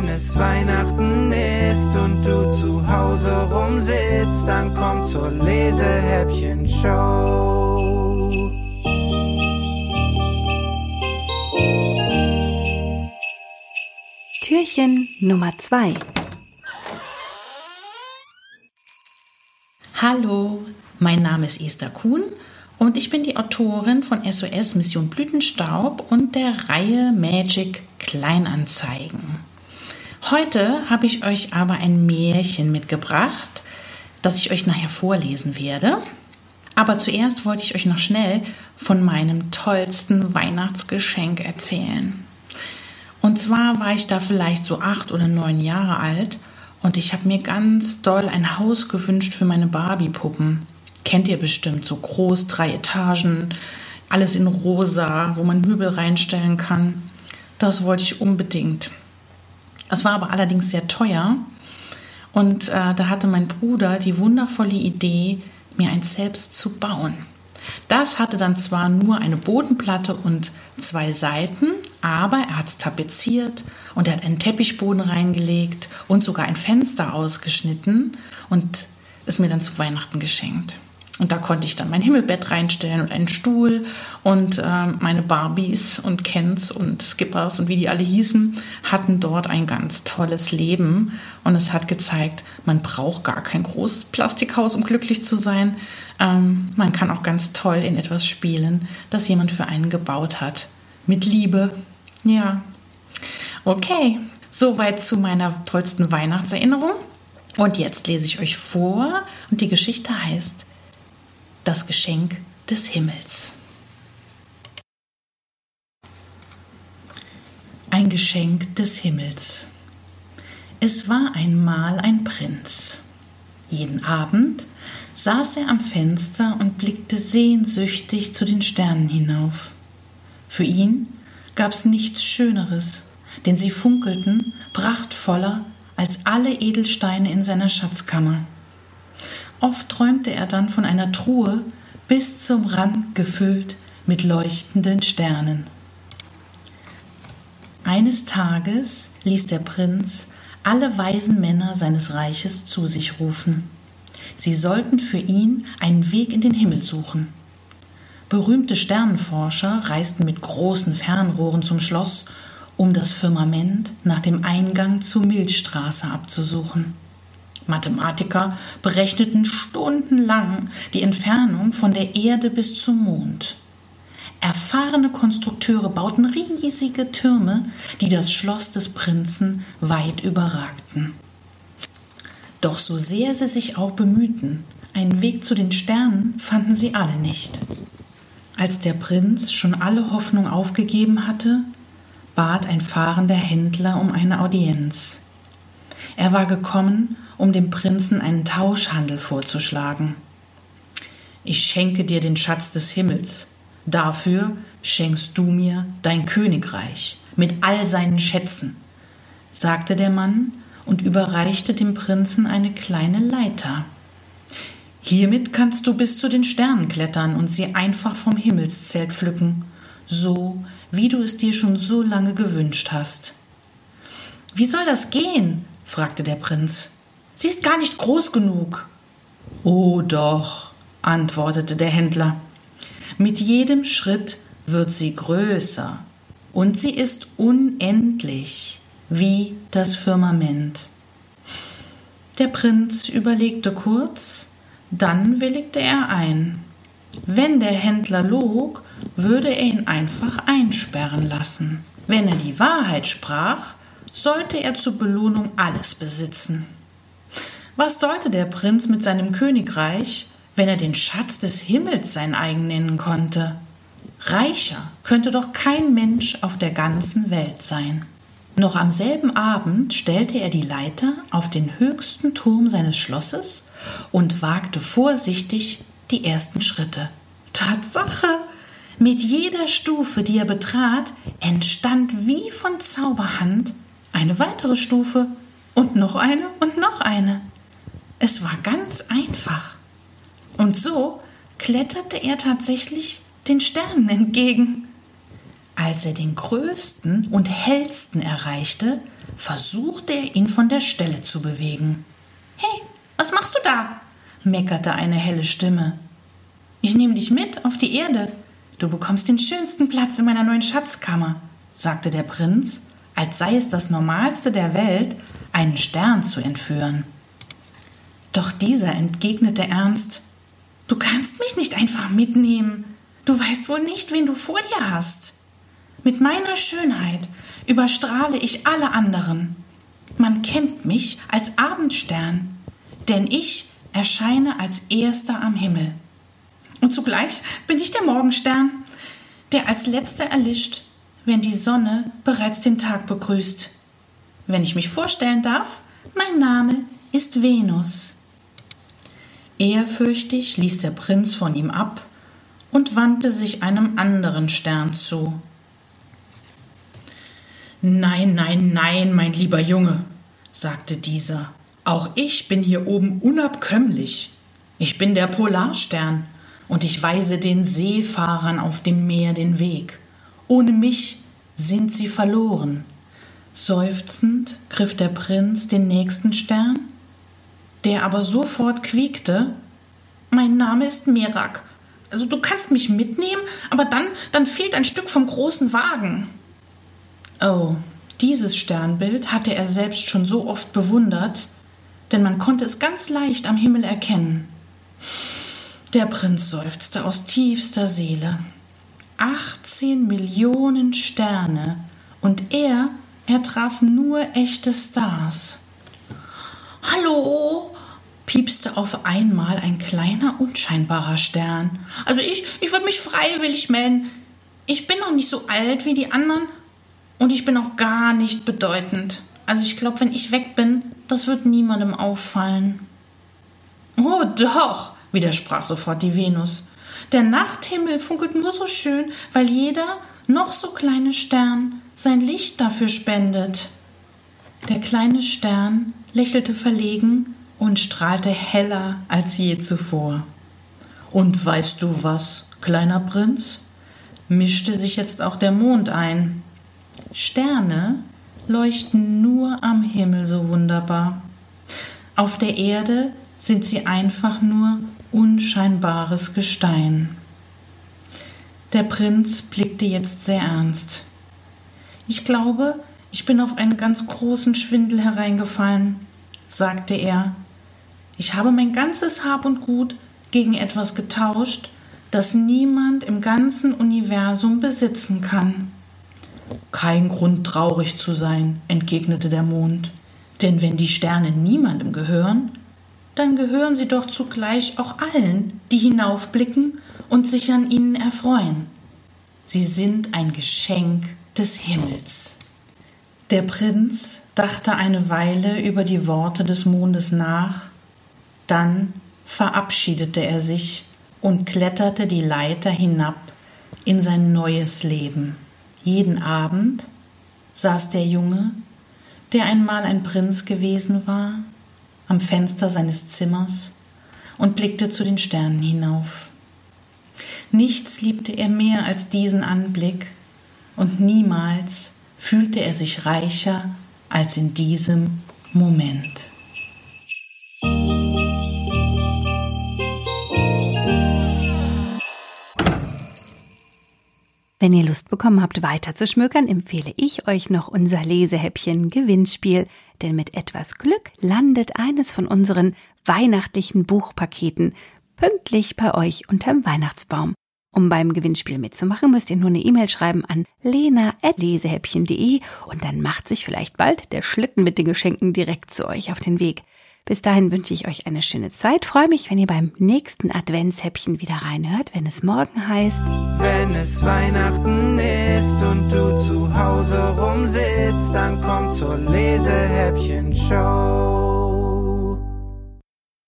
wenn es Weihnachten ist und du zu Hause rumsitzt, dann komm zur Lesehäppchen-Show. Türchen Nummer 2 Hallo, mein Name ist Esther Kuhn und ich bin die Autorin von SOS Mission Blütenstaub und der Reihe Magic Kleinanzeigen. Heute habe ich euch aber ein Märchen mitgebracht, das ich euch nachher vorlesen werde. Aber zuerst wollte ich euch noch schnell von meinem tollsten Weihnachtsgeschenk erzählen. Und zwar war ich da vielleicht so acht oder neun Jahre alt und ich habe mir ganz doll ein Haus gewünscht für meine Barbie-Puppen. Kennt ihr bestimmt, so groß, drei Etagen, alles in rosa, wo man Möbel reinstellen kann. Das wollte ich unbedingt. Es war aber allerdings sehr teuer. Und äh, da hatte mein Bruder die wundervolle Idee, mir eins selbst zu bauen. Das hatte dann zwar nur eine Bodenplatte und zwei Seiten, aber er hat es tapeziert und er hat einen Teppichboden reingelegt und sogar ein Fenster ausgeschnitten und es mir dann zu Weihnachten geschenkt. Und da konnte ich dann mein Himmelbett reinstellen und einen Stuhl und äh, meine Barbies und Kens und Skippers und wie die alle hießen, hatten dort ein ganz tolles Leben. Und es hat gezeigt, man braucht gar kein großes Plastikhaus, um glücklich zu sein. Ähm, man kann auch ganz toll in etwas spielen, das jemand für einen gebaut hat. Mit Liebe. Ja. Okay, soweit zu meiner tollsten Weihnachtserinnerung. Und jetzt lese ich euch vor und die Geschichte heißt das Geschenk des Himmels. Ein Geschenk des Himmels. Es war einmal ein Prinz. Jeden Abend saß er am Fenster und blickte sehnsüchtig zu den Sternen hinauf. Für ihn gab's nichts Schöneres, denn sie funkelten prachtvoller als alle Edelsteine in seiner Schatzkammer. Oft träumte er dann von einer Truhe bis zum Rand gefüllt mit leuchtenden Sternen. Eines Tages ließ der Prinz alle weisen Männer seines Reiches zu sich rufen. Sie sollten für ihn einen Weg in den Himmel suchen. Berühmte Sternenforscher reisten mit großen Fernrohren zum Schloss, um das Firmament nach dem Eingang zur Milchstraße abzusuchen. Mathematiker berechneten stundenlang die Entfernung von der Erde bis zum Mond. Erfahrene Konstrukteure bauten riesige Türme, die das Schloss des Prinzen weit überragten. Doch so sehr sie sich auch bemühten, einen Weg zu den Sternen fanden sie alle nicht. Als der Prinz schon alle Hoffnung aufgegeben hatte, bat ein fahrender Händler um eine Audienz. Er war gekommen, um dem Prinzen einen Tauschhandel vorzuschlagen. Ich schenke dir den Schatz des Himmels, dafür schenkst du mir dein Königreich mit all seinen Schätzen, sagte der Mann und überreichte dem Prinzen eine kleine Leiter. Hiermit kannst du bis zu den Sternen klettern und sie einfach vom Himmelszelt pflücken, so wie du es dir schon so lange gewünscht hast. Wie soll das gehen? fragte der Prinz. Sie ist gar nicht groß genug. Oh doch, antwortete der Händler. Mit jedem Schritt wird sie größer und sie ist unendlich wie das Firmament. Der Prinz überlegte kurz, dann willigte er ein. Wenn der Händler log, würde er ihn einfach einsperren lassen. Wenn er die Wahrheit sprach, sollte er zur Belohnung alles besitzen. Was sollte der Prinz mit seinem Königreich, wenn er den Schatz des Himmels sein eigen nennen konnte? Reicher könnte doch kein Mensch auf der ganzen Welt sein. Noch am selben Abend stellte er die Leiter auf den höchsten Turm seines Schlosses und wagte vorsichtig die ersten Schritte. Tatsache! Mit jeder Stufe, die er betrat, entstand wie von Zauberhand eine weitere Stufe und noch eine und noch eine. Es war ganz einfach. Und so kletterte er tatsächlich den Sternen entgegen. Als er den größten und hellsten erreichte, versuchte er ihn von der Stelle zu bewegen. Hey, was machst du da? meckerte eine helle Stimme. Ich nehme dich mit auf die Erde. Du bekommst den schönsten Platz in meiner neuen Schatzkammer, sagte der Prinz, als sei es das Normalste der Welt, einen Stern zu entführen. Doch dieser entgegnete ernst Du kannst mich nicht einfach mitnehmen. Du weißt wohl nicht, wen du vor dir hast. Mit meiner Schönheit überstrahle ich alle anderen. Man kennt mich als Abendstern, denn ich erscheine als erster am Himmel. Und zugleich bin ich der Morgenstern, der als letzter erlischt, wenn die Sonne bereits den Tag begrüßt. Wenn ich mich vorstellen darf, mein Name ist Venus. Ehrfürchtig ließ der Prinz von ihm ab und wandte sich einem anderen Stern zu. Nein, nein, nein, mein lieber Junge, sagte dieser, auch ich bin hier oben unabkömmlich. Ich bin der Polarstern und ich weise den Seefahrern auf dem Meer den Weg. Ohne mich sind sie verloren. Seufzend griff der Prinz den nächsten Stern der aber sofort quiekte. Mein Name ist Merak. Also du kannst mich mitnehmen, aber dann, dann fehlt ein Stück vom großen Wagen. Oh, dieses Sternbild hatte er selbst schon so oft bewundert, denn man konnte es ganz leicht am Himmel erkennen. Der Prinz seufzte aus tiefster Seele. 18 Millionen Sterne und er, er traf nur echte Stars. Hallo, piepste auf einmal ein kleiner, unscheinbarer Stern. Also ich, ich würde mich freiwillig melden. Ich bin noch nicht so alt wie die anderen und ich bin auch gar nicht bedeutend. Also ich glaube, wenn ich weg bin, das wird niemandem auffallen. Oh doch, widersprach sofort die Venus. Der Nachthimmel funkelt nur so schön, weil jeder noch so kleine Stern sein Licht dafür spendet. Der kleine Stern lächelte verlegen und strahlte heller als je zuvor. Und weißt du was, kleiner Prinz? mischte sich jetzt auch der Mond ein. Sterne leuchten nur am Himmel so wunderbar. Auf der Erde sind sie einfach nur unscheinbares Gestein. Der Prinz blickte jetzt sehr ernst. Ich glaube, ich bin auf einen ganz großen Schwindel hereingefallen, sagte er ich habe mein ganzes Hab und Gut gegen etwas getauscht, das niemand im ganzen Universum besitzen kann. Kein Grund traurig zu sein, entgegnete der Mond, denn wenn die Sterne niemandem gehören, dann gehören sie doch zugleich auch allen, die hinaufblicken und sich an ihnen erfreuen. Sie sind ein Geschenk des Himmels. Der Prinz dachte eine Weile über die Worte des Mondes nach dann verabschiedete er sich und kletterte die Leiter hinab in sein neues Leben. Jeden Abend saß der Junge, der einmal ein Prinz gewesen war, am Fenster seines Zimmers und blickte zu den Sternen hinauf. Nichts liebte er mehr als diesen Anblick, und niemals fühlte er sich reicher als in diesem Moment. Wenn ihr Lust bekommen habt, weiter zu schmökern, empfehle ich euch noch unser Lesehäppchen Gewinnspiel, denn mit etwas Glück landet eines von unseren weihnachtlichen Buchpaketen pünktlich bei euch unterm Weihnachtsbaum. Um beim Gewinnspiel mitzumachen, müsst ihr nur eine E-Mail schreiben an lena.lesehäppchen.de und dann macht sich vielleicht bald der Schlitten mit den Geschenken direkt zu euch auf den Weg. Bis dahin wünsche ich euch eine schöne Zeit. Freue mich, wenn ihr beim nächsten Adventshäppchen wieder reinhört, wenn es morgen heißt. Wenn es Weihnachten ist und du zu Hause rumsitzt, dann komm zur Lesehäppchen-Show.